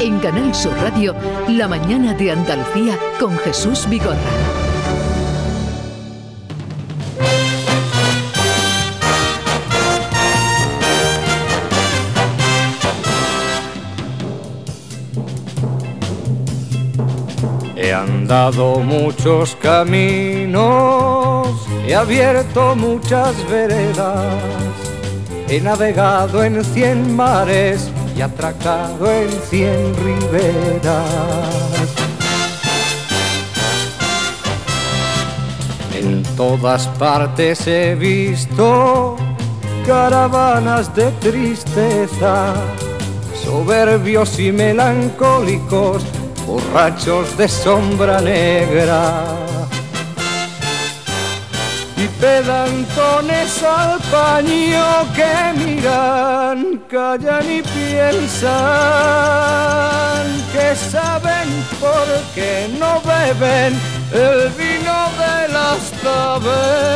En Canal Sur Radio, La mañana de Andalucía con Jesús Vigorra. He andado muchos caminos, he abierto muchas veredas, he navegado en cien mares y atracado en cien riberas. En todas partes he visto caravanas de tristeza, soberbios y melancólicos, borrachos de sombra negra y pedantones al paño que miran, callan y piensan que saben por qué no beben el vino de las tabernas.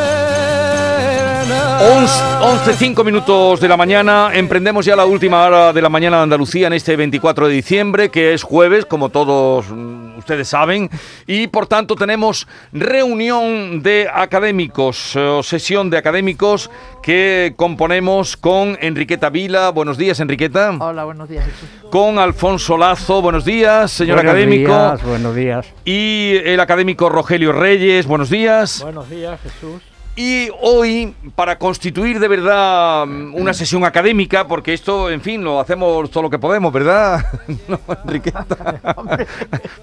11, 5 minutos de la mañana, emprendemos ya la última hora de la mañana de Andalucía en este 24 de diciembre, que es jueves, como todos mm, ustedes saben, y por tanto tenemos reunión de académicos, eh, sesión de académicos que componemos con Enriqueta Vila. Buenos días, Enriqueta. Hola, buenos días. Jesús. Con Alfonso Lazo. Buenos días, señor Buenos académico. días, buenos días. Y el académico Rogelio Reyes. Buenos días. Buenos días, Jesús. Y hoy, para constituir de verdad mm, una sesión académica, porque esto, en fin, lo hacemos todo lo que podemos, ¿verdad? No, Enriqueta.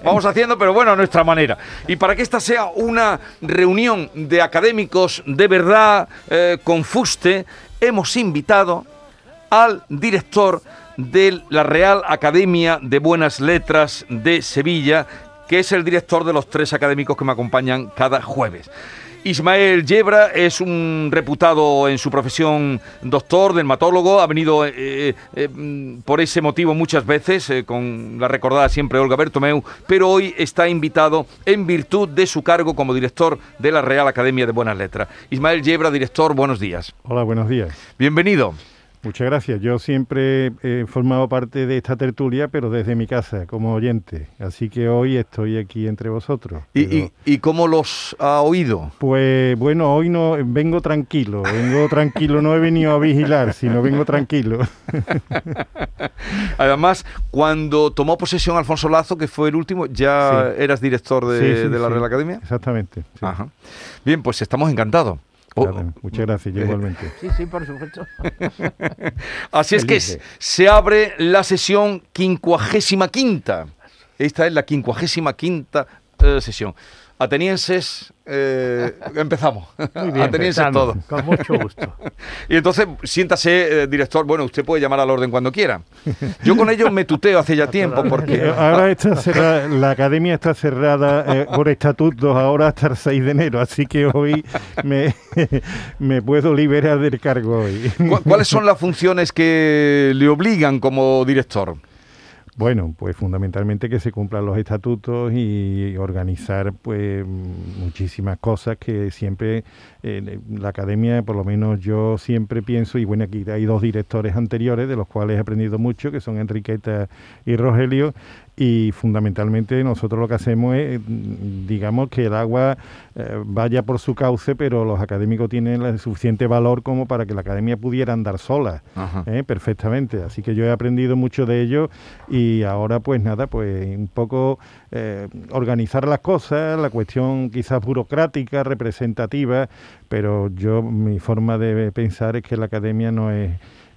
Vamos haciendo, pero bueno, a nuestra manera. Y para que esta sea una reunión de académicos de verdad, eh, con fuste, hemos invitado al director de la Real Academia de Buenas Letras de Sevilla, que es el director de los tres académicos que me acompañan cada jueves. Ismael Yebra es un reputado en su profesión doctor, dermatólogo, ha venido eh, eh, eh, mm, por ese motivo muchas veces, eh, con la recordada siempre Olga Bertomeu, pero hoy está invitado en virtud de su cargo como director de la Real Academia de Buenas Letras. Ismael Yebra, director, buenos días. Hola, buenos días. Bienvenido. Muchas gracias. Yo siempre he formado parte de esta tertulia, pero desde mi casa, como oyente. Así que hoy estoy aquí entre vosotros. ¿Y, Pero, y- y cómo los ha oído? Pues bueno, hoy no vengo tranquilo, vengo tranquilo, no he venido a vigilar, sino vengo tranquilo. Además, cuando tomó posesión Alfonso Lazo, que fue el último, ya Sí. eras director de, Sí, sí, de la. Real Academia. Exactamente. Ajá. Bien, pues estamos encantados. Oh, Claro, muchas gracias, yo eh, igualmente. Sí, sí, por supuesto. Así es que se abre la sesión quincuagésima quinta. Esta es la quincuagésima quinta eh, sesión. Atenienses, eh, empezamos. Muy bien, Atenienses empezamos, todos. Con mucho gusto. Y entonces, siéntase, eh, director. Bueno, usted puede llamar al orden cuando quiera. Yo con ellos me tuteo hace ya tiempo porque... Eh, Ahora está cerrada, la academia está cerrada eh, por estatutos ahora hasta el 6 de enero, así que hoy me, me puedo liberar del cargo hoy. ¿Cu- ¿Cuáles son las funciones que le obligan como director? Bueno, pues fundamentalmente que se cumplan los estatutos y organizar pues muchísimas cosas que siempre eh, la academia, por lo menos yo siempre pienso, y bueno, aquí hay dos directores anteriores de los cuales he aprendido mucho, que son Enriqueta y Rogelio, y fundamentalmente nosotros lo que hacemos es, mm, digamos, que el agua eh, vaya por su cauce, pero los académicos tienen el suficiente valor como para que la academia pudiera andar sola. ¿eh? perfectamente. Así que yo he aprendido mucho de ello y ahora pues nada, pues un poco eh, organizar las cosas, la cuestión quizás burocrática, representativa, pero yo mi forma de pensar es que la academia no es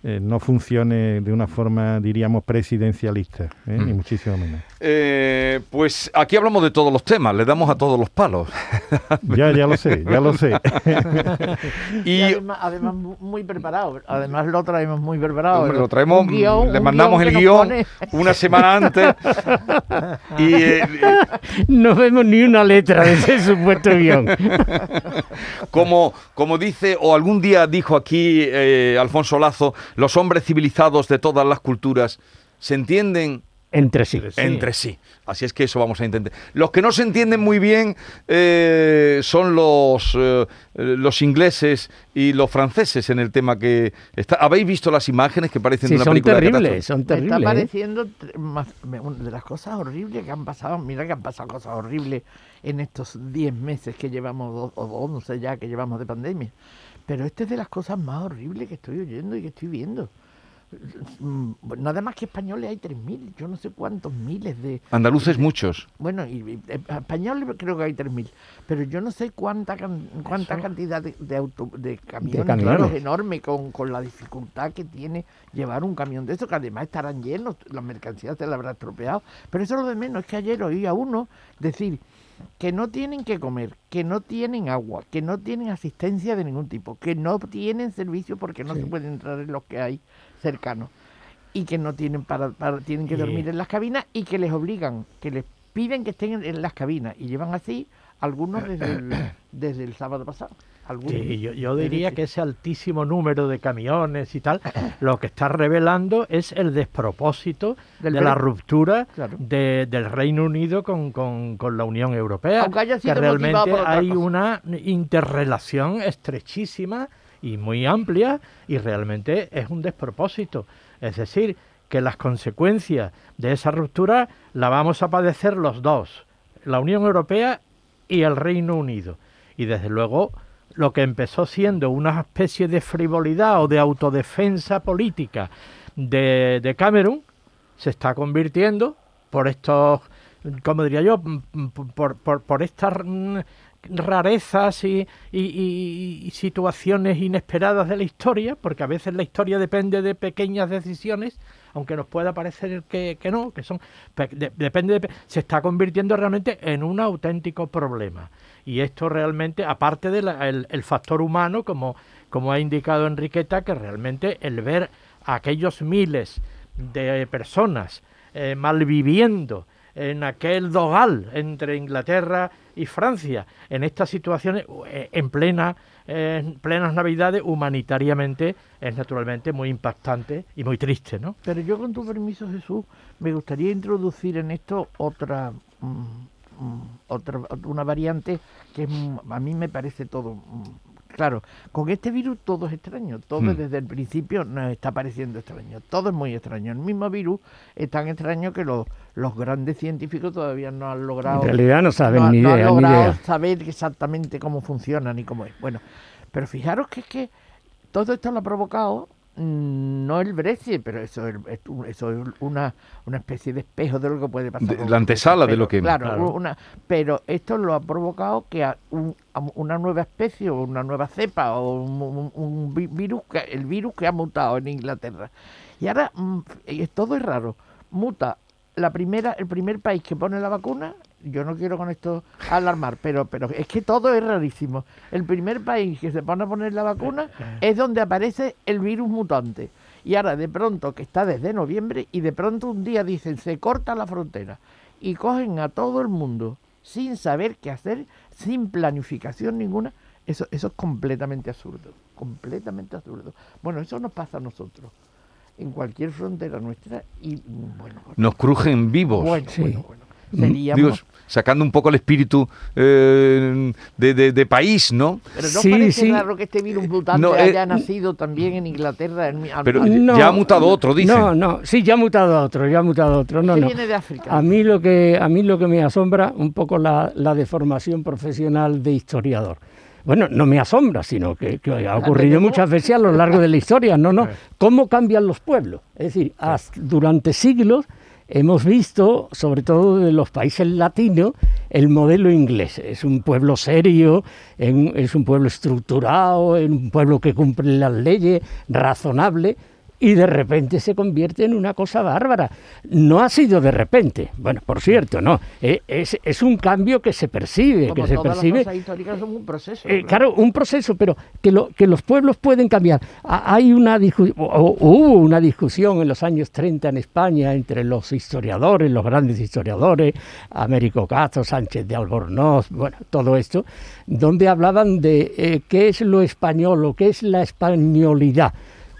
eh, no funcione de una forma, diríamos, presidencialista, ¿eh? ni muchísimo menos. Eh, pues aquí hablamos de todos los temas, le damos a todos los palos. Ya, ya lo sé, ya lo sé. Y, y además, además mu- muy preparado. Además lo traemos muy preparado. Hombre, lo traemos, Un guión- le mandamos guion el guion una semana antes. y eh, No vemos ni una letra de ese supuesto guion. como, como dice, o algún día dijo aquí eh, Alfonso Lazo, los hombres civilizados de todas las culturas se entienden Entre sí. entre sí. Así es que eso vamos a intentar. Los que no se entienden muy bien eh, son los, eh, los ingleses y los franceses en el tema que está. ¿Habéis visto las imágenes que parecen Sí, de una son película de terribles, catástrofe? son Me terribles. está ¿eh? pareciendo tr- más- me- una de las cosas horribles que han pasado. Mira que han pasado cosas horribles en estos 10 meses que llevamos, o 11 ya que llevamos de pandemia. Pero esta es de las cosas más horribles que estoy oyendo y que estoy viendo. Mm, Nada más que españoles hay 3.000, yo no sé cuántos miles de... Andaluces muchos. Bueno, y, y, eh, españoles creo que hay 3.000, pero yo no sé cuánta can- cuánta cantidad de, de, auto- de camiones, es enorme con, con la dificultad que tiene llevar un camión de eso, que además estarán llenos, las mercancías se las habrá estropeado. Pero eso es lo de menos, es que ayer oí a uno decir que no tienen que comer, que no tienen agua, que no tienen asistencia de ningún tipo, que no tienen servicio porque no se puede entrar en los que hay cercanos y que no tienen para, para- tienen que dormir en las cabinas y que les obligan, que les piden que estén en, en las cabinas y llevan así algunos desde el, desde el sábado pasado. Algunos. Sí, yo, yo diría que ese altísimo número de camiones y tal, lo que está revelando es el despropósito Del de la ruptura Claro. de- del Reino Unido con, con- con la Unión Europea. Aunque haya que sido motivado realmente hay cosa. una interrelación estrechísima y muy amplia y realmente es un despropósito. Es decir, que las consecuencias de esa ruptura la vamos a padecer los dos, la Unión Europea y el Reino Unido. Y desde luego lo que empezó siendo una especie de frivolidad o de autodefensa política de, Cameron se está convirtiendo por estos, como diría yo, Mm, mm, por, por, por estas mm, rarezas y, y- y- y situaciones inesperadas de la historia, porque a veces la historia depende de pequeñas decisiones, aunque nos pueda parecer que, que no, que son, pe- de- depende de, se está convirtiendo realmente en un auténtico problema. Y esto realmente, aparte del el, factor humano, como, como ha indicado Enriqueta, que realmente el ver a aquellos miles de personas eh, malviviendo en aquel dogal entre Inglaterra y Francia, en estas situaciones, eh, en plena en plenas navidades, humanitariamente es naturalmente muy impactante y muy triste, ¿no? Pero yo con tu permiso, Jesús, me gustaría introducir en esto otra, mm, mm, otra una variante que mm, a mí me parece todo. Claro, con este virus todo es extraño, todo Hmm. desde el principio nos está pareciendo extraño, todo es muy extraño. El mismo virus es tan extraño que los, los grandes científicos todavía no han logrado En realidad no saben no, ni no han idea, ni logrado idea. saber exactamente cómo funciona ni cómo es. Bueno, pero fijaros que es que todo esto lo ha provocado no el Brexit, pero eso eso es una, una especie de espejo de lo que puede pasar. De- la antesala de lo que- Claro, Claro. Una, pero esto lo ha provocado que a un- a una nueva especie o una nueva cepa o un, un- un vi- virus, que, el virus que ha mutado en Inglaterra. Y ahora mm, todo es raro. Muta la primera, el primer país que pone la vacuna, yo no quiero con esto alarmar, pero, pero es que todo es rarísimo. El primer país que se pone a poner la vacuna es donde aparece el virus mutante. Y ahora de pronto, que está desde noviembre, y de pronto un día dicen, se corta la frontera. Y cogen a todo el mundo sin saber qué hacer, sin planificación ninguna. Eso, eso es completamente absurdo, completamente absurdo. Bueno, eso nos pasa a nosotros, en cualquier frontera nuestra, y mm, bueno, Nos crujen vivos. bueno, Sí. bueno, bueno. Mm, Seríamos, digo, sacando un poco el espíritu eh, de, de- de país, ¿no? pero no Sí, parece sí. raro que este virus mutante No, eh, haya nacido también en Inglaterra. En, Pero al- ya ha mutado otro, dicen. No, no, sí, ya ha mutado otro, ya ha mutado otro. No, no. viene de África. A mí lo que a mí lo que me asombra un poco la, la deformación profesional de historiador. Bueno, no me asombra, sino que, que ha ocurrido muchas veces a lo largo de la historia. No, no. ¿Cómo cambian los pueblos? Es decir, hasta- durante siglos hemos visto, sobre todo de los países latinos, el modelo inglés. Es un pueblo serio, es un pueblo estructurado, es un pueblo que cumple las leyes, razonable y de repente se convierte en una cosa bárbara. No ha sido de repente, bueno, por cierto, no, Eh, es, es un cambio que se percibe, Como que se todas las percibe. cosas históricas son un proceso. Eh, claro, un proceso, pero que, lo, que los pueblos pueden cambiar. Ha- Hay una o hubo una discusión en los años 30 en España entre los historiadores, los grandes historiadores, Américo Castro, Sánchez de Albornoz, bueno, todo esto, donde hablaban de eh, qué es lo español o qué es la españolidad.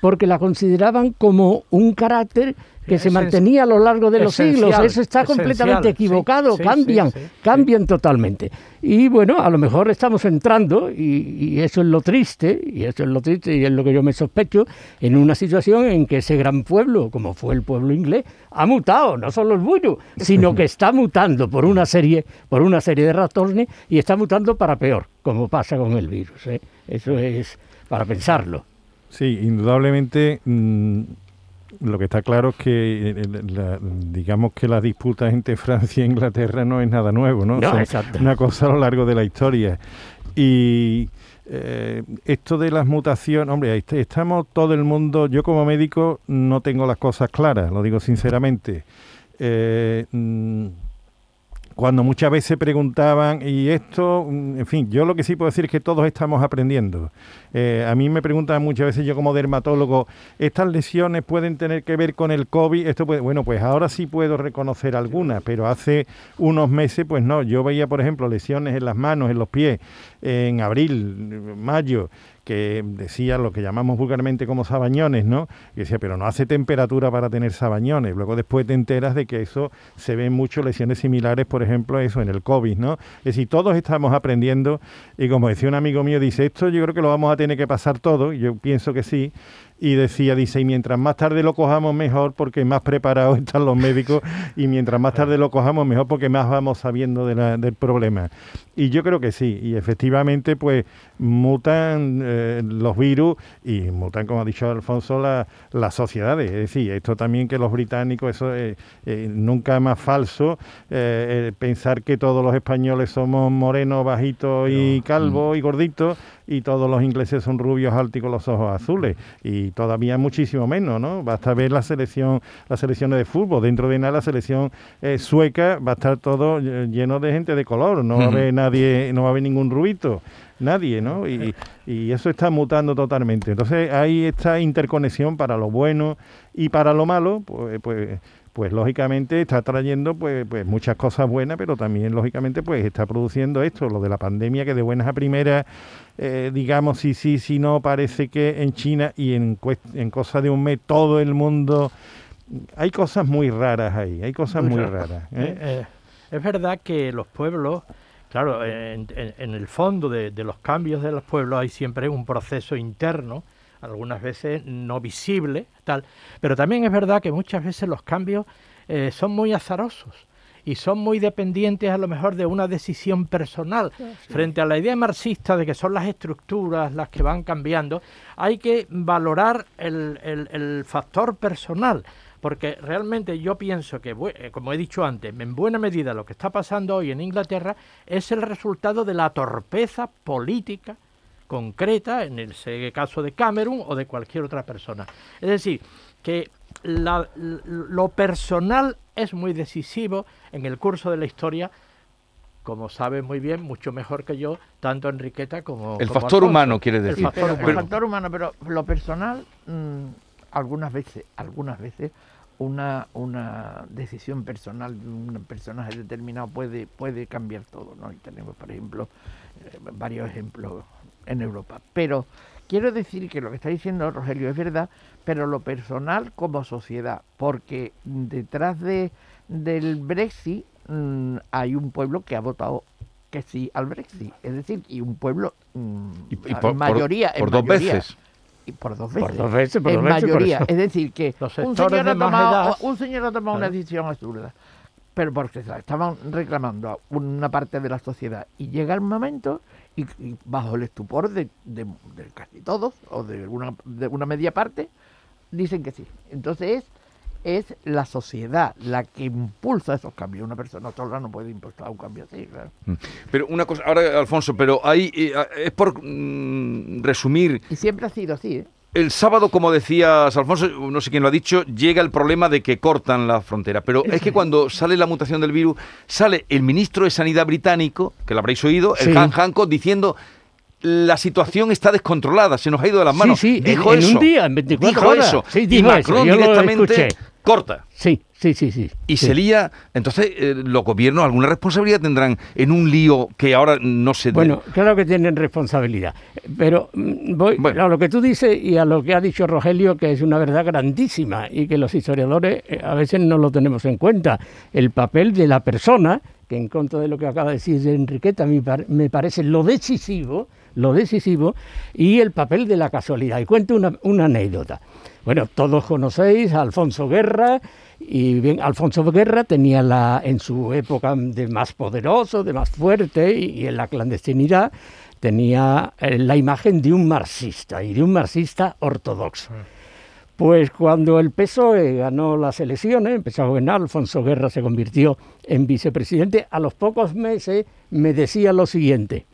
Porque la consideraban como un carácter que se mantenía a lo largo de los Esencial, siglos. Eso está esencial, completamente equivocado, sí, cambian, sí, sí, cambian totalmente. Y bueno, a lo mejor estamos entrando, y, y eso es lo triste, y eso es lo triste, y es lo que yo me sospecho, en una situación en que ese gran pueblo, como fue el pueblo inglés, ha mutado, no solo el buyo, sino que está mutando por una serie, por una serie de razones, y está mutando para peor, como pasa con el virus. ¿eh? Eso es para pensarlo. Sí, indudablemente mm, lo que está claro es que eh, la- digamos que las disputas entre Francia e Inglaterra no es nada nuevo, ¿no? No, Son exacto. una cosa a lo largo de la historia. Y eh, esto de las mutaciones, hombre, ahí est- estamos todo el mundo, yo como médico no tengo las cosas claras, lo digo sinceramente. Eh, mm, cuando muchas veces preguntaban, y esto, mm, en fin, yo lo que sí puedo decir es que todos estamos aprendiendo. Eh, a mí me preguntan muchas veces, yo como dermatólogo, ¿estas lesiones pueden tener que ver con el COVID? Esto puede, bueno, pues ahora sí puedo reconocer algunas, pero hace unos meses, pues no. Yo veía, por ejemplo, lesiones en las manos, en los pies, en abril, mayo, que decía lo que llamamos vulgarmente como sabañones, ¿no? Y decía, pero no hace temperatura para tener sabañones. Luego después te enteras de que eso se ven muchas lesiones similares, por ejemplo, eso en el COVID, ¿no? Es decir, todos estamos aprendiendo y como decía un amigo mío, dice, esto yo creo que lo vamos a tener que pasar todo, y yo pienso que sí, y decía, dice, y mientras más tarde lo cojamos mejor porque más preparados están los médicos y mientras más tarde lo cojamos mejor porque más vamos sabiendo de la- del problema. Y yo creo que sí, y efectivamente pues mutan eh, los virus y mutan, como ha dicho Alfonso, la- las sociedades. Es decir, esto también que los británicos, eso eh, eh, nunca más falso, eh, pensar que todos los españoles somos morenos, bajitos y calvos y gorditos y todos los ingleses son rubios, altos y con los ojos azules. Y todavía muchísimo menos, ¿no? Basta ver la selección, las selecciones de fútbol. Dentro de nada la selección eh, sueca va a estar todo lleno de gente de color. No va a Ujú. haber nadie, no va a haber ningún rubito. Nadie, ¿no? Y, y eso está mutando totalmente. Entonces hay esta interconexión para lo bueno y para lo malo, pues, pues, pues lógicamente está trayendo pues, pues muchas cosas buenas, pero también lógicamente pues está produciendo esto, lo de la pandemia, que de buenas a primeras, eh, digamos, sí, sí, sí, no, parece que en China y en, en cosa de un mes todo el mundo... Hay cosas muy raras ahí, hay cosas Muy muy, raras. Eh, ¿eh? eh, es verdad que los pueblos, claro, en, en- en el fondo de, de los cambios de los pueblos hay siempre un proceso interno, algunas veces no visible, tal, pero también es verdad que muchas veces los cambios eh, son muy azarosos y son muy dependientes a lo mejor de una decisión personal. Frente a la idea marxista de que son las estructuras las que van cambiando, hay que valorar el, el- el factor personal. Porque realmente yo pienso que, eh, como he dicho antes, en buena medida lo que está pasando hoy en Inglaterra es el resultado de la torpeza política concreta, en el caso de Cameron o de cualquier otra persona. Es decir, que la- lo personal es muy decisivo en el curso de la historia, como sabe muy bien, mucho mejor que yo, tanto Enriqueta como... El como factor Alfonso. humano, quiere El decir. Sí, factor pero humano. el factor humano, pero lo personal, mm, algunas veces, algunas veces, una, una decisión personal de un personaje determinado puede, puede cambiar todo, ¿no? Y tenemos, por ejemplo, eh, varios ejemplos en Europa. Pero quiero decir que lo que está diciendo Rogelio es verdad, pero lo personal como sociedad, porque detrás de, del Brexit mm, hay un pueblo que ha votado que sí al Brexit, es decir, y un pueblo mm, Y, por, por- mayoría, en por dos mayoría, veces. Y por dos Por veces. dos veces, por en dos veces, por mayoría. eso. Es decir, que un señor, ha tomado, un señor ha tomado una claro. decisión absurda, pero porque la estaban reclamando a una parte de la sociedad. Y llega el momento, y, y bajo el estupor de, de- de casi todos, o de una, de una media parte, dicen que sí. Entonces es, es la sociedad la que impulsa esos cambios. Una persona sola no puede impulsar un cambio así, claro. Pero una cosa, ahora Alfonso, pero hay, eh, es por mm, resumir, Y siempre ha sido así, ¿eh? el sábado, como decías Alfonso, no sé quién lo ha dicho, llega el problema de que cortan la frontera. Pero es que cuando sale la mutación del virus, sale el ministro de Sanidad británico, que lo habréis oído, el Sí. Han Hancock, diciendo la situación está descontrolada, se nos ha ido de las manos. Sí, sí, dijo en, eso. un día, en 24 dijo horas. eso. Sí, y eso, Macron yo directamente. Corta. Sí, sí, sí, sí. Y sí. se lía, entonces eh, los gobiernos alguna responsabilidad tendrán en un lío que ahora no se... Bueno, claro que tienen responsabilidad, pero mm, voy Bueno. a lo que tú dices y a lo que ha dicho Rogelio, que es una verdad grandísima y que los historiadores eh, a veces no lo tenemos en cuenta. El papel de la persona, que en contra de lo que acaba de decir de Enriqueta, me, par- me parece lo decisivo, lo decisivo, y el papel de la casualidad. Y cuento una, una anécdota. Bueno, todos conocéis a Alfonso Guerra, y bien, Alfonso Guerra tenía la, en su época de más poderoso, de más fuerte, y, y en la clandestinidad, tenía eh, la imagen de un marxista, y de un marxista ortodoxo. Pues cuando el PSOE ganó las elecciones, empezó a gobernar, Alfonso Guerra se convirtió en vicepresidente, a los pocos meses me decía lo siguiente,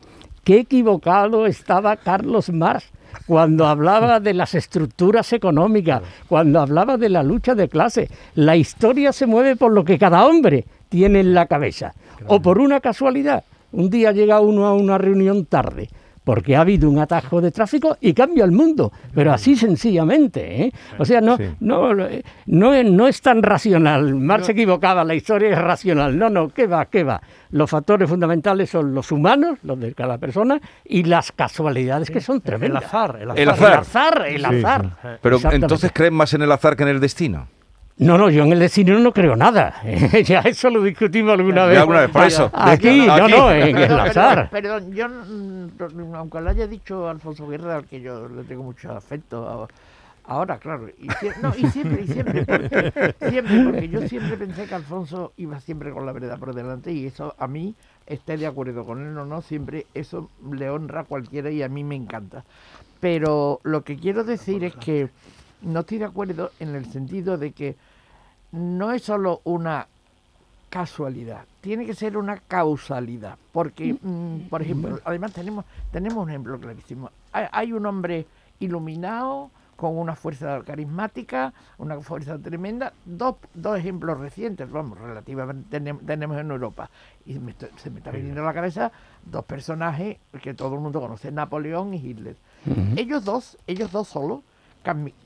qué equivocado estaba Carlos Marx cuando hablaba de las estructuras económicas, cuando hablaba de la lucha de clase. La historia se mueve por lo que cada hombre tiene en la cabeza. O por una casualidad, un día llega uno a una reunión tarde porque ha habido un atajo de tráfico y cambia el mundo, pero así sencillamente. ¿eh? O sea, no, Sí. no, no, es, no es tan racional. Marx se equivocaba, la historia es racional. No, no, ¿qué va? ¿Qué va? Los factores fundamentales son los humanos, los de cada persona, y las casualidades que son El tremendas. azar, el azar. El El azar. el azar. sí. Pero entonces creen más en el azar que en el destino. No, no, yo en el destino no creo nada. ya eso lo discutimos alguna vez. alguna vez, por eso. Aquí, no, Aquí. no, en el azar. Perdón, perdón, yo, mm, aunque lo haya dicho Alfonso Guerra, al que yo le tengo mucho afecto ahora, claro, y, no, y siempre, y siempre, porque, siempre, porque yo siempre pensé que Alfonso iba siempre con la verdad por delante y eso a mí, esté de acuerdo con él o no, siempre eso le honra a cualquiera y a mí me encanta. Pero lo que quiero decir es que no estoy de acuerdo en el sentido de que no es solo una casualidad, tiene que ser una causalidad, porque, mm, por ejemplo, además tenemos tenemos un ejemplo clarísimo. Hay, hay un hombre iluminado con una fuerza carismática, una fuerza tremenda, dos, dos ejemplos recientes, vamos, relativamente tenem- tenemos en Europa. Y me se me está viniendo a la cabeza dos personajes que todo el mundo conoce, Napoleón y Hitler. Ellos dos, ellos dos solos,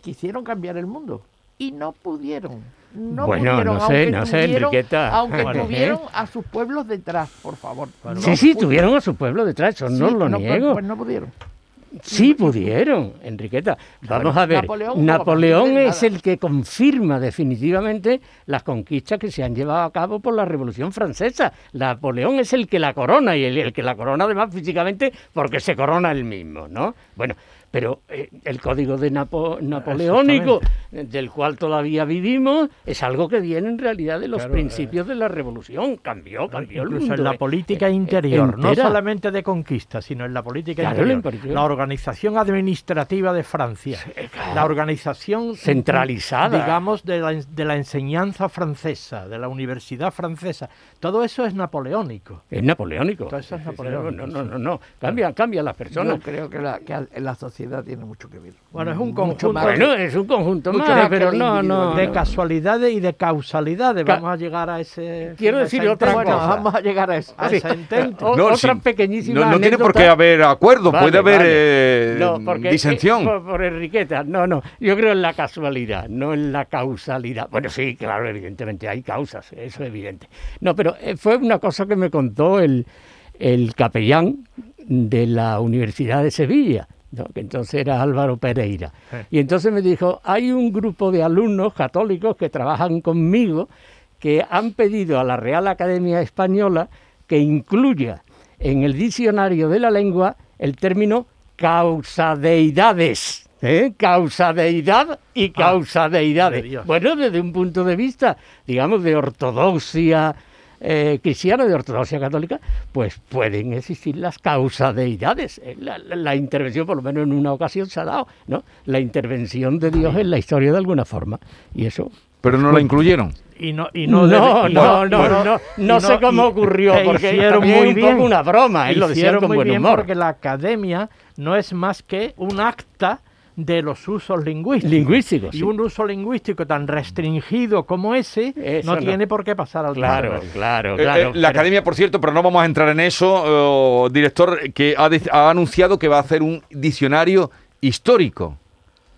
quisieron cambiar el mundo y no pudieron. No Bueno, pudieron, no sé, no sé, Enriqueta. Aunque Bueno, tuvieron a sus pueblos detrás, por favor. No Sí, sí, tuvieron a su pueblo detrás, eso no lo pues- niego. Pues, no pudieron. Sí pudieron, Enriqueta. Vamos a ver, Napoleón Napoleón, no es el que confirma definitivamente las conquistas que se han llevado a cabo por la Revolución Francesa. Napoleón es el que la corona y el, el que la corona además físicamente porque se corona él mismo, ¿no? Bueno, pero eh, el código de Napo- napoleónico, eh, del cual todavía vivimos, es algo que viene en realidad de los Claro, principios de la Revolución. Cambió, cambió el Incluso mundo. en la eh, política eh, interior, no solamente de conquista, sino en la política Claro, interior. la organización administrativa de Francia, la organización Centralizada. digamos, de la, de la enseñanza francesa, de la universidad francesa, todo eso es napoleónico. Es napoleónico. Todo eso es napoleónico, No, no, no, no. Cambia, cambia las personas. Yo creo que la, que la sociedad tiene mucho que ver. Bueno, es un conjunto. Bueno, es un conjunto Mucho más, pero no, no. de casualidades y de causalidades. Ca- Vamos a llegar a ese. Quiero decir otra Bueno, vamos a llegar a eso. a Sí. ese intento. No, otra sí. pequeñísima No, no tiene por qué haber acuerdo, Vale, puede haber vale. eh, No, porque, disensión. eh, por, por Enriqueta, no, no. Yo creo en la casualidad, no en la causalidad. Bueno, sí, claro, evidentemente hay causas, eso es evidente. No, pero eh, fue una cosa que me contó el, el capellán de la Universidad de Sevilla, ¿no? que entonces era Álvaro Pereira. Y entonces me dijo, hay un grupo de alumnos católicos que trabajan conmigo que han pedido a la Real Academia Española que incluya en el diccionario de la lengua el término causadeidades. ¿eh? Causadeidad y causadeidades. de Dios. bueno, desde un punto de vista, digamos, de ortodoxia eh, cristiana, de ortodoxia católica, pues pueden existir las causadeidades. Eh, La, la- la intervención, por lo menos en una ocasión se ha dado, ¿no? La intervención de Dios en la historia de alguna forma. Y eso Pero no la incluyeron. Y no, y no, no, no, debe- y no, no, bueno, no, y no sé cómo y- ocurrió, e porque hicieron muy bien. poco una broma, él lo Hicieron con muy buen bien humor. porque la academia no es más que un acta de los usos lingüísticos. Lingüísticos, Y sí. un uso lingüístico tan restringido como ese Eso no, no. tiene por qué pasar al Claro, claro, Eh, claro. eh, la pero- academia, por cierto, pero no vamos a entrar en eso, eh, director, que ha, de- ha anunciado que va a hacer un diccionario histórico.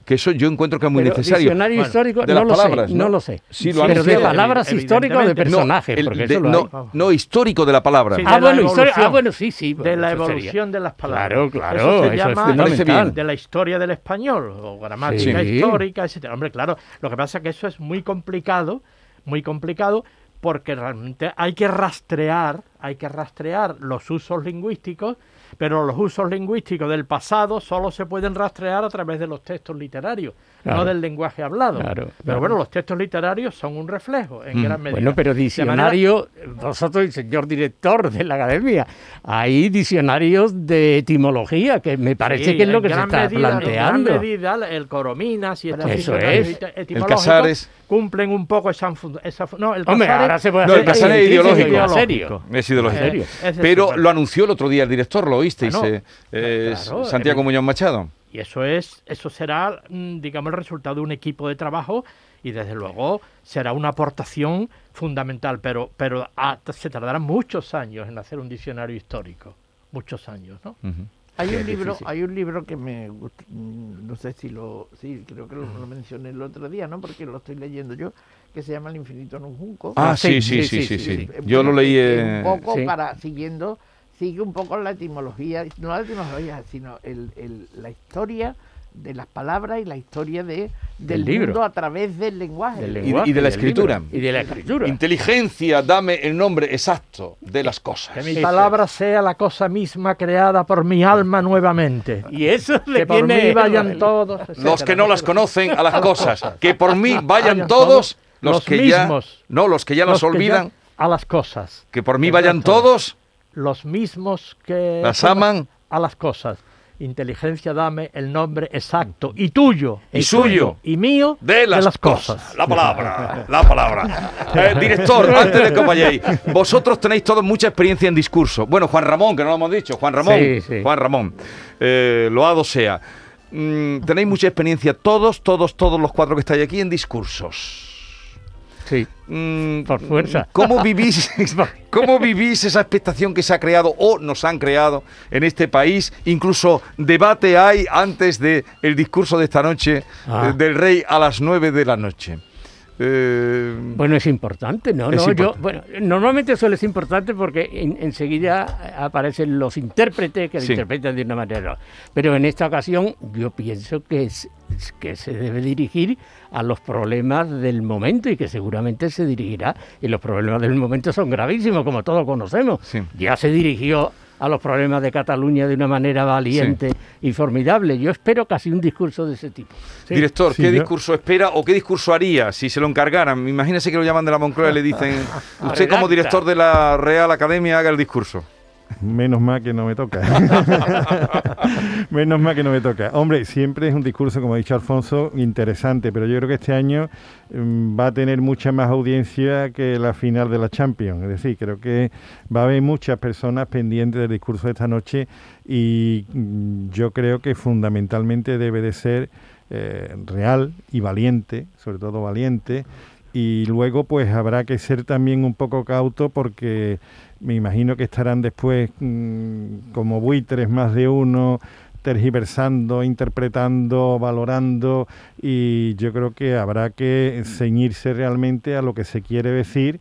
Que eso yo encuentro que es muy Pero necesario. Diccionario Bueno, histórico, de no las lo palabras, sé, ¿no? no lo sé. Sí, lo pero de palabras históricas o de personajes, el porque de- eso lo no, hay. no, histórico de la palabra. Sí, Ah, de bueno, ah, evolución. bueno, sí, sí. de la sería. evolución de las palabras. Claro, claro, Eso se eso llama bien. de la historia del español o gramática Sí. histórica, etcétera. Hombre, claro, lo que pasa es que eso es muy complicado, muy complicado porque realmente hay que rastrear, hay que rastrear los usos lingüísticos, pero los usos lingüísticos del pasado solo se pueden rastrear a través de los textos literarios, Claro. no del lenguaje hablado. Claro, pero claro. bueno, los textos literarios son un reflejo en Mm. gran medida. Bueno, pero De manera- diccionario, vosotros, el señor director de la academia, hay diccionarios de etimología, que me parece Sí, que es lo en que se gran está medida- En planteando. gran medida, el Corominas y estos Eso es. El Casares. cumplen un poco esa, esa no, el Hombre, Casares- ahora se puede No, hacer el Casares es ideológico. en. Es ideológico. ¿En? Ese sí, Pero lo anunció el otro día el director, lo oísteis, eh, eh, claro, eh, Santiago eh, Muñoz Machado. Y eso es, eso será, mm, digamos, el resultado de un equipo de trabajo y desde luego será una aportación fundamental, pero, pero se tardarán muchos años en hacer un diccionario histórico, muchos años, ¿no? Uh -huh. Hay un libro, hay un libro que me gusta, mm, no sé si lo, sí, creo que lo, lo, mencioné el otro día, ¿no? Porque lo estoy leyendo yo, que se llama El infinito en un junco. Ah, ah sí, sí, sí, sí. sí, sí, sí Yo lo leí eh, un poco para siguiendo sigue un poco la etimología no la etimología sino el, el- la historia de las palabras y la historia de del Del libro. mundo a través del lenguaje Del y lenguaje, de la escritura. libro. Y de la escritura. Inteligencia, dame el nombre exacto de las cosas. Que mi palabra sea la cosa misma creada por mi alma nuevamente. Y eso le Que por mí vayan todos. Los etcétera. que no las conocen a las cosas. Que por mí vayan todos. Los los que ya. mismos. No, los que ya las Los ya- olvidan. a las cosas. Que por mí vayan ya todos. Los mismos que Las aman. a las cosas. Inteligencia, dame el nombre exacto y tuyo Y y suyo. y mío De las, cosas. cosas. La palabra, la palabra. Eh, director, antes de que vayáis, vosotros tenéis todos mucha experiencia en discurso. Bueno, Juan Ramón, que no lo hemos dicho, Juan Ramón. Sí, sí. Juan Ramón. Eh, loado sea. Mm, tenéis mucha experiencia todos, todos, todos los cuatro que estáis aquí en discursos. Sí. Mm, Por fuerza. ¿Cómo vivís, ¿Cómo vivís esa expectación que se ha creado o nos han creado en este país? Incluso debate hay antes del el discurso de esta noche Ah. eh, del rey a las 9 de la noche. Eh, Bueno, es importante, ¿no? Es no yo, bueno, normalmente suele ser importante porque en- enseguida aparecen los intérpretes que lo Sí. interpretan de una manera. Pero en esta ocasión yo pienso que, es, es que se debe dirigir a los problemas del momento y que seguramente se dirigirá. Y los problemas del momento son gravísimos, como todos conocemos. Sí. Ya se dirigió a los problemas de Cataluña de una manera valiente y formidable. Yo espero casi un discurso de ese tipo. Sí. Director, Sí, ¿qué yo- discurso espera o qué discurso haría si se lo encargaran? Imagínese que lo llaman de la Moncloa y le dicen, usted como director de la Real Academia haga el discurso. Menos mal que no me toca. Menos mal que no me toca. Hombre, siempre es un discurso, como ha dicho Alfonso, interesante, pero yo creo que este año mm, va a tener mucha más audiencia que la final de la Champions. Es decir, creo que va a haber muchas personas pendientes del discurso de esta noche y mm, yo creo que fundamentalmente debe de ser eh, real y valiente, sobre todo valiente. Y luego pues habrá que ser también un poco cauto porque me imagino que estarán después mm, como buitres más de uno tergiversando, interpretando, valorando y yo creo que habrá que ceñirse realmente a lo que se quiere decir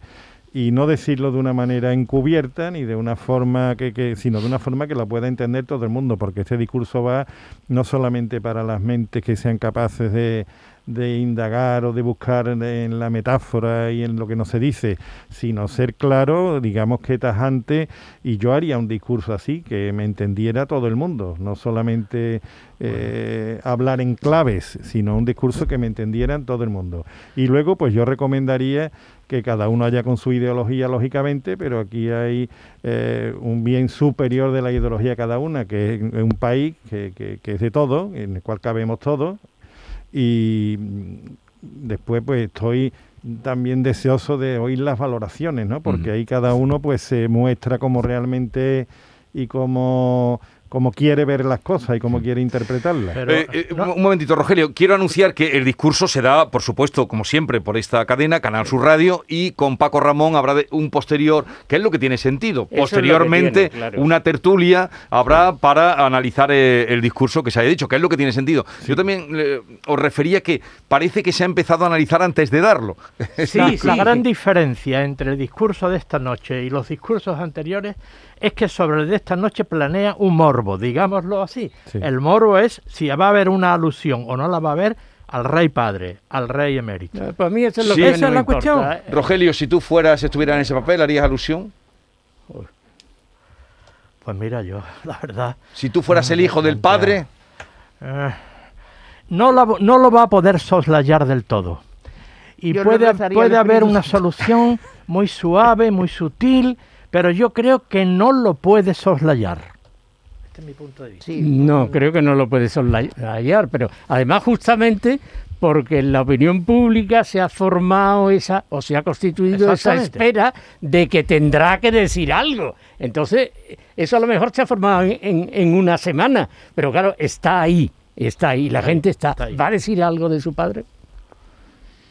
y no decirlo de una manera encubierta ni de una forma que, que sino de una forma que la pueda entender todo el mundo porque este discurso va no solamente para las mentes que sean capaces de de indagar o de buscar en- la metáfora y en lo que no se dice, sino ser claro, digamos que tajante, y yo haría un discurso así, que me entendiera todo el mundo, no solamente eh, hablar en claves, sino un discurso que me entendieran todo el mundo. Y luego, pues yo recomendaría que cada uno haya con su ideología, lógicamente, pero aquí hay eh, un bien superior de la ideología de cada una, que es un país que, que- que es de todo, en el cual cabemos todos, y mm, después pues estoy también deseoso de oír las valoraciones, ¿no? Porque ahí cada uno pues se muestra como realmente y como cómo quiere ver las cosas y cómo quiere interpretarlas. Pero, Eh, eh, no, Un momentito, Rogelio. Quiero anunciar que el discurso se da, por supuesto, como siempre, por esta cadena, Canal Sur Radio, y con Paco Ramón habrá de- un posterior, que es lo que tiene sentido. Eso Posteriormente, tiene, claro. una tertulia habrá para analizar eh, el discurso que se haya dicho, que es lo que tiene sentido. Yo también eh, os refería que parece que se ha empezado a analizar antes de darlo. Sí, la gran diferencia entre el discurso de esta noche y los discursos anteriores es que sobre el de esta noche planea un morbo, digámoslo así. Sí. El morbo es si va a haber una alusión o no la va a haber al rey padre, al rey emérito. Eh, Para mí eso es lo Sí. que Esa es la me importa, cuestión. ¿eh? Rogelio, si tú fueras, estuvieras en ese papel, ¿harías alusión? Pues mira, yo, la verdad, Si tú fueras el hijo del padre, eh, no, la- no lo va a poder soslayar del todo. Y Yo puede, haber una solución muy suave, muy sutil, pero yo creo que no lo puede soslayar. Este es mi punto de vista. Sí. No, creo que no lo puede soslayar, pero además justamente porque en la opinión pública se ha formado esa o se ha constituido esa espera de que tendrá que decir algo. Entonces, eso a lo mejor se ha formado en, en- en una semana, pero claro, está ahí, está ahí, la gente está, está ahí. ¿Va a decir algo de su padre?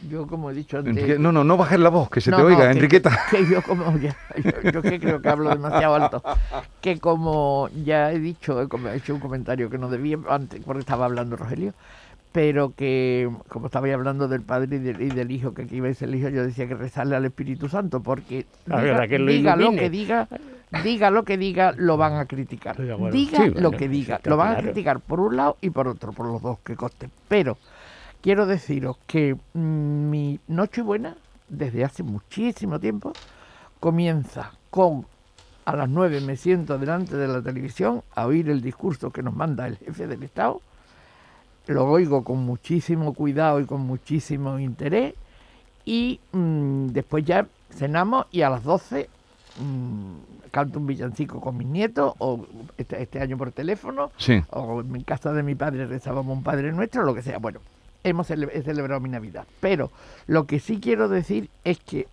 Yo, como he dicho antes. Enrique- no, no, no bajes la voz, que se No, te no, oiga, que- Enriqueta. Que, yo como ya- yo, yo que creo que hablo demasiado alto. Que como ya he dicho, he hecho un comentario que no debía antes, porque estaba hablando Rogelio, pero que como estaba hablando del padre y del, y del hijo, que aquí iba a ser el hijo, yo decía que rezarle al Espíritu Santo, porque A diga, que lo diga lo que diga, diga lo que diga, lo van a criticar. Diga Sí, lo bueno, que diga, lo van a criticar por un lado y por otro, por los dos que costen. Pero quiero deciros que mm, mi Nochebuena, desde hace muchísimo tiempo, comienza con a las 9 me siento delante de la televisión a oír el discurso que nos manda el jefe del Estado. Lo oigo con muchísimo cuidado y con muchísimo interés. Y mm, después ya cenamos y a las 12 mm, canto un villancico con mis nietos o este, este año por teléfono Sí. o en casa de mi padre rezábamos un Padre Nuestro, lo que sea. Bueno, hemos cele- he celebrado mi Navidad. Pero lo que sí quiero decir es que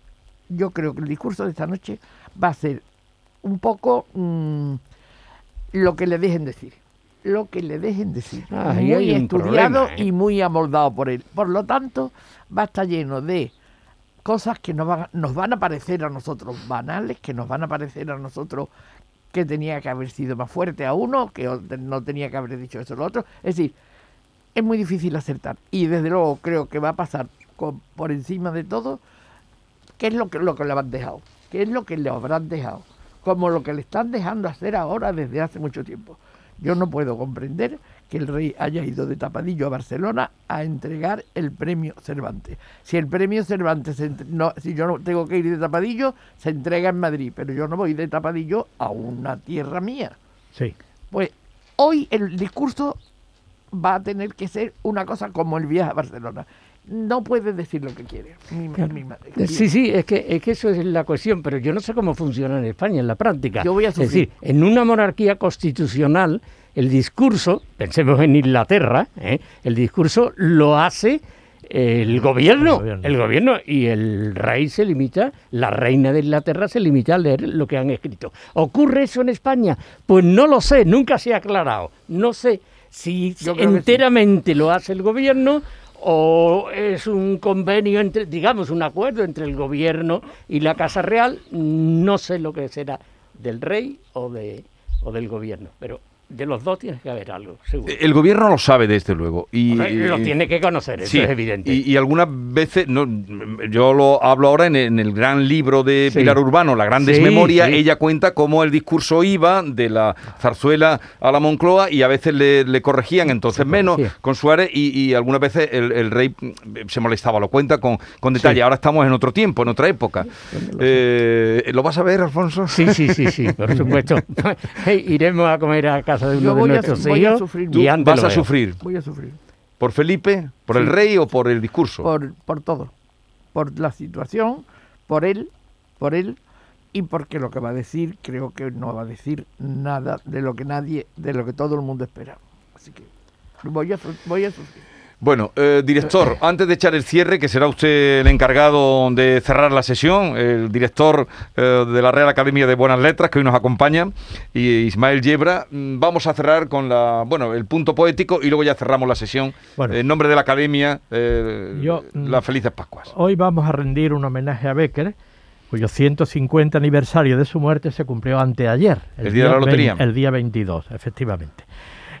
yo creo que el discurso de esta noche va a ser un poco mm, lo que le dejen decir. Lo que le dejen decir. Ah, muy estudiado problema, ¿eh? y muy amoldado por él. Por lo tanto, va a estar lleno de cosas que nos van, a- nos van a parecer a nosotros banales, que nos van a parecer a nosotros que tenía que haber sido más fuerte a uno, que no tenía que haber dicho eso a lo otro. Es decir, es muy difícil acertar. Y desde luego creo que va a pasar con- por encima de todo qué es lo que, lo que le han dejado, qué es lo que le habrán dejado, como lo que le están dejando hacer ahora desde hace mucho tiempo. Yo no puedo comprender que el rey haya ido de tapadillo a Barcelona a entregar el premio Cervantes. Si el premio Cervantes, se entre- no, si yo no tengo que ir de tapadillo, se entrega en Madrid, pero yo no voy de tapadillo a una tierra mía. Sí. Pues hoy el discurso va a tener que ser una cosa como el viaje a Barcelona. No puede decir lo que quiere. Mi, mi madre. Sí, sí, es que, es que eso es la cuestión, pero yo no sé cómo funciona en España, en la práctica. Yo voy a es decir, en una monarquía constitucional, el discurso, pensemos en Inglaterra, ¿eh? el discurso lo hace el gobierno, gobierno. el gobierno y el rey se limita, la reina de Inglaterra se limita a leer lo que han escrito. ¿Ocurre eso en España? Pues no lo sé, nunca se ha aclarado. No sé si Yo sí. enteramente lo hace el gobierno o es un convenio entre, digamos, un acuerdo entre el gobierno y la Casa Real, no sé lo que será del rey o de o del gobierno, pero de los dos tiene que haber algo, seguro. El gobierno lo sabe, desde luego. Y, Hombre, lo tiene que conocer, eso es evidente. Y, y algunas veces, no, yo lo hablo ahora en, en el gran libro de Sí. Pilar Urbano, La Gran Desmemoria, sí. ella cuenta cómo el discurso iba de la zarzuela a la Moncloa y a veces le, le corregían, entonces menos, con Suárez, y, y algunas veces el, el rey mm, se molestaba, lo cuenta con, con detalle. Ahora estamos en otro tiempo, en otra época. Eh, ¿Lo vas a ver, Alfonso? Sí, sí, sí, sí, por supuesto. Iremos a comer a casa de Yo voy a- voy sufrir Tú y antes vas a sufrir. Voy a sufrir. ¿Por Felipe? ¿Por el rey o por el discurso? Por, por todo. Por la situación, por él, por él, y porque lo que va a decir, creo que no va a decir nada de lo que nadie, de lo que todo el mundo espera. Así que voy a, voy a sufrir. Bueno, eh, director, antes de echar el cierre, que será usted el encargado de cerrar la sesión, el director eh, de la Real Academia de Buenas Letras, que hoy nos acompaña, y Ismael Yebra, mm, vamos a cerrar con la, bueno, el punto poético y luego ya cerramos la sesión. Bueno. en nombre de la Academia, eh, Yo, mm, las felices Pascuas. Hoy vamos a rendir un homenaje a Becker, cuyo 150 aniversario de su muerte se cumplió anteayer. El día de la lotería. El día 22, efectivamente.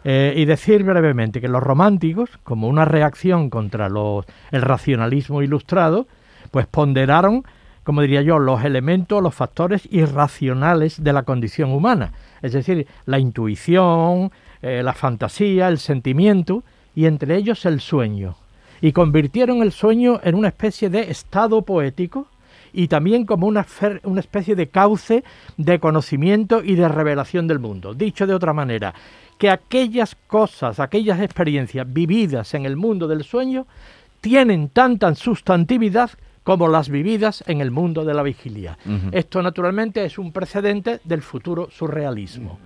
Eh, y decir brevemente que los románticos, como una reacción contra los, el racionalismo ilustrado, pues ponderaron, como diría yo, los elementos, los factores irracionales de la condición humana. Es decir, la intuición, eh, la fantasía, el sentimiento, y entre ellos el sueño. Y convirtieron el sueño en una especie de estado poético y también como una, una especie de cauce de conocimiento y de revelación del mundo. Dicho de otra manera, que aquellas cosas, aquellas experiencias vividas en el mundo del sueño tienen tanta sustantividad como las vividas en el mundo de la vigilia. Esto naturalmente es un precedente del futuro surrealismo.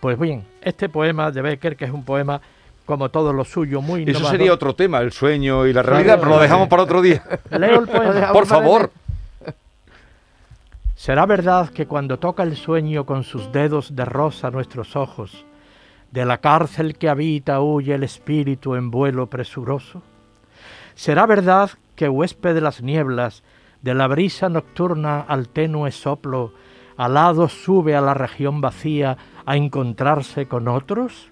Pues bien, este poema de Becker, que es un poema como todo lo suyo, muy Eso innovador. sería otro tema, el sueño y la realidad, pero lo dejamos para otro día. Leo el poema. Por favor. ¿Será verdad que cuando toca el sueño con sus dedos de rosa nuestros ojos, de la cárcel que habita huye el espíritu en vuelo presuroso? ¿Será verdad que huésped de las nieblas, de la brisa nocturna al tenue soplo, alado sube a la región vacía a encontrarse con otros?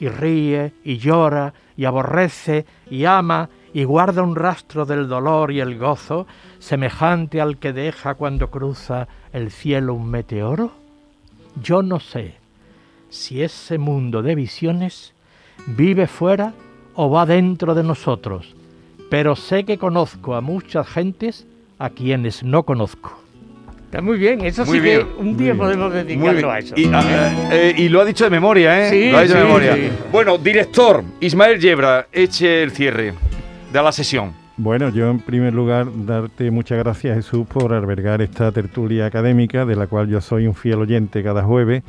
y ríe y llora y aborrece y ama y guarda un rastro del dolor y el gozo semejante al que deja cuando cruza el cielo un meteoro? Yo no sé si ese mundo de visiones vive fuera o va dentro de nosotros, pero sé que conozco a muchas gentes a quienes no conozco. Está muy bien, eso Muy sí bien, que un día podemos Muy dedicarlo bien. a eso. Y, ah, eh, y lo ha dicho de memoria, ¿eh? Sí, lo ha dicho de sí, memoria. sí. Bueno, director, Ismael Yebra, eche el cierre de la sesión. Bueno, yo en primer lugar darte muchas gracias Jesús por albergar esta tertulia académica de la cual yo soy un fiel oyente cada jueves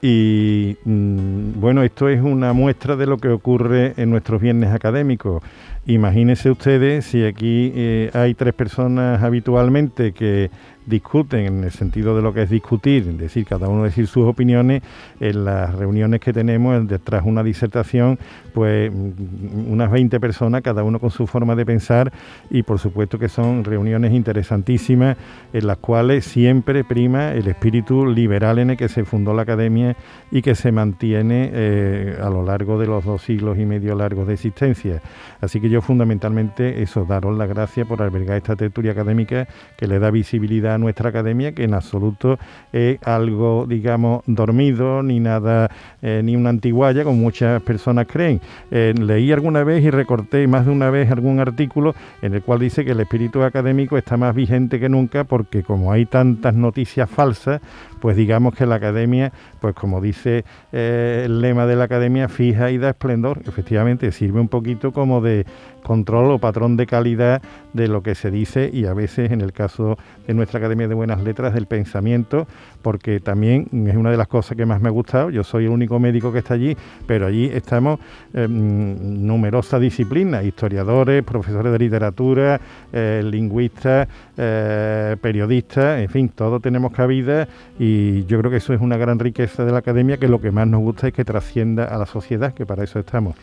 y mm, bueno, esto es una muestra de lo que ocurre en nuestros viernes académicos. Imagínense ustedes si aquí eh, hay tres personas habitualmente que discuten en el sentido de lo que es discutir, es decir, cada uno decir sus opiniones, en las reuniones que tenemos de una disertación, pues mm, unas 20 personas, cada uno con su forma de pensar y por supuesto que son reuniones interesantísimas en las cuales siempre prima el espíritu liberal en el que se fundó la academia y que se mantiene eh, a lo largo de los dos siglos y medio largos de existencia. Así que yo fundamentalmente eso, daros las gracias por albergar esta tertulia académica que le da visibilidad nuestra academia, que en absoluto es algo, digamos, dormido, ni nada, eh, ni una antiguaya, como muchas personas creen. Eh, leí alguna vez y recorté más de una vez algún artículo en el cual dice que el espíritu académico está más vigente que nunca porque como hay tantas noticias falsas, pues digamos que la academia, pues como dice eh, el lema de la academia, fija y da esplendor. Efectivamente, sirve un poquito como de control o patrón de calidad de lo que se dice y a veces en el caso de nuestra Academia de Buenas Letras del pensamiento, porque también es una de las cosas que más me ha gustado. Yo soy el único médico que está allí, pero allí estamos mm, numerosas disciplinas, historiadores, profesores de literatura, eh, lingüistas, eh, periodistas, en fin, todos tenemos cabida y yo creo que eso es una gran riqueza de la academia, que lo que más nos gusta es que trascienda a la sociedad, que para eso estamos.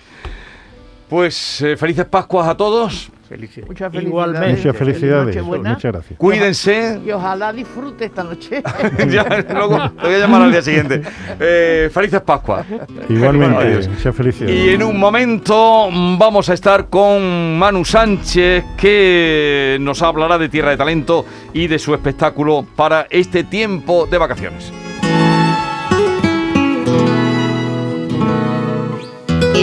Pues eh, felices Pascuas a todos. Felicidades. Muchas Igualmente. felicidades. Muchas felicidades, Nochebuena. muchas gracias. Cuídense. Y ojalá disfrute esta noche. ya, luego te voy a llamar al día siguiente. Eh, felices Pascuas. Igualmente, Adiós. muchas felicidades. Y en un momento vamos a estar con Manu Sánchez, que nos hablará de Tierra de Talento y de su espectáculo para este tiempo de vacaciones.